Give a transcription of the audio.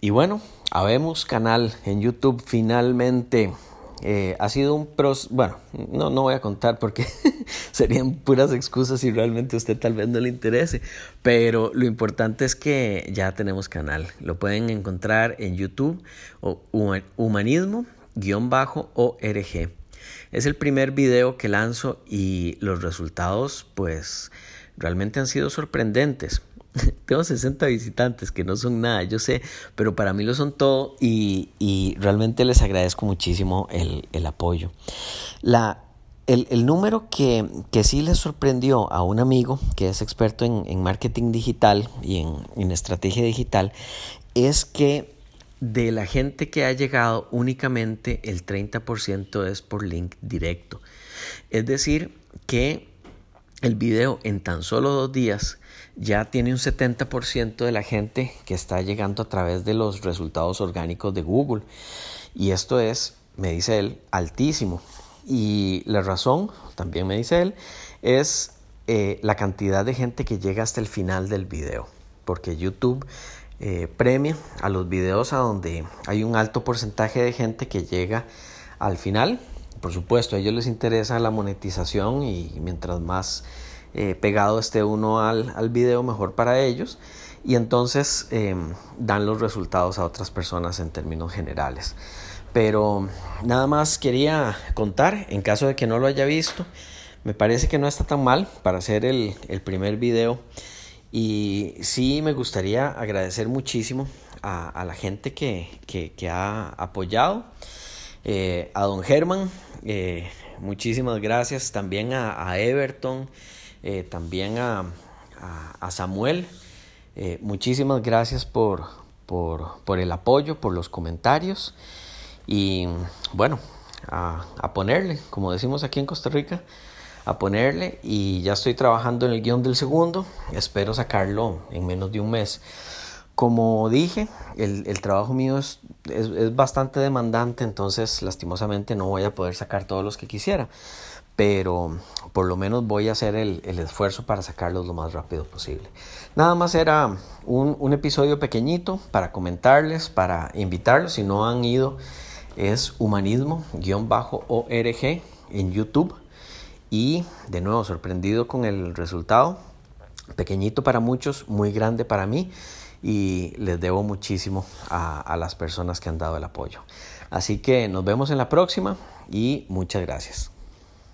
y bueno, habemos canal en YouTube finalmente. Eh, ha sido un pros, bueno, no, no voy a contar porque serían puras excusas si realmente a usted tal vez no le interese, pero lo importante es que ya tenemos canal. Lo pueden encontrar en YouTube o humanismo-org. Es el primer video que lanzo y los resultados pues realmente han sido sorprendentes. Tengo 60 visitantes que no son nada, yo sé, pero para mí lo son todo y, realmente les agradezco muchísimo el, apoyo. La, el, número que, que, sí les sorprendió a un amigo que es experto en, marketing digital y en, en estrategia digital es que de la gente que ha llegado únicamente el 30% es por link directo. Es decir, que el video en tan solo dos días ya tiene un 70% de la gente que está llegando a través de los resultados orgánicos de Google. Y esto es, me dice él, altísimo. Y la razón, también me dice él, es eh, la cantidad de gente que llega hasta el final del video. Porque YouTube eh, premia a los videos a donde hay un alto porcentaje de gente que llega al final. Por supuesto, a ellos les interesa la monetización y mientras más eh, pegado esté uno al, al, video, mejor para ellos. Y entonces em, dan los resultados a otras personas en términos generales. Pero nada más quería contar, en caso de que no lo haya visto, me parece que no está tan mal para hacer el, el primer video. Y sí me gustaría agradecer muchísimo a, la gente que, ha apoyado, eh, a don Germán, eh, muchísimas gracias, también a, Everton, eh, también a, Samuel, muchísimas gracias por, por, el apoyo, por los comentarios y bueno, a ponerle, como decimos aquí en Costa Rica, a ponerle y ya estoy trabajando en el guion del segundo. Espero sacarlo en menos de un mes. Como dije, el, trabajo mío es, es, bastante demandante, entonces lastimosamente no voy a poder sacar todos los que quisiera, pero por lo menos voy a hacer el, el esfuerzo para sacarlos lo más rápido posible. Nada más era un, un episodio pequeñito para comentarles, para invitarlos, si no han ido, es humanismo-org en YouTube y de nuevo sorprendido con el resultado. Pequeñito para muchos, muy grande para mí y les debo muchísimo a, a las personas que han dado el apoyo. Así que nos vemos en la próxima y muchas gracias.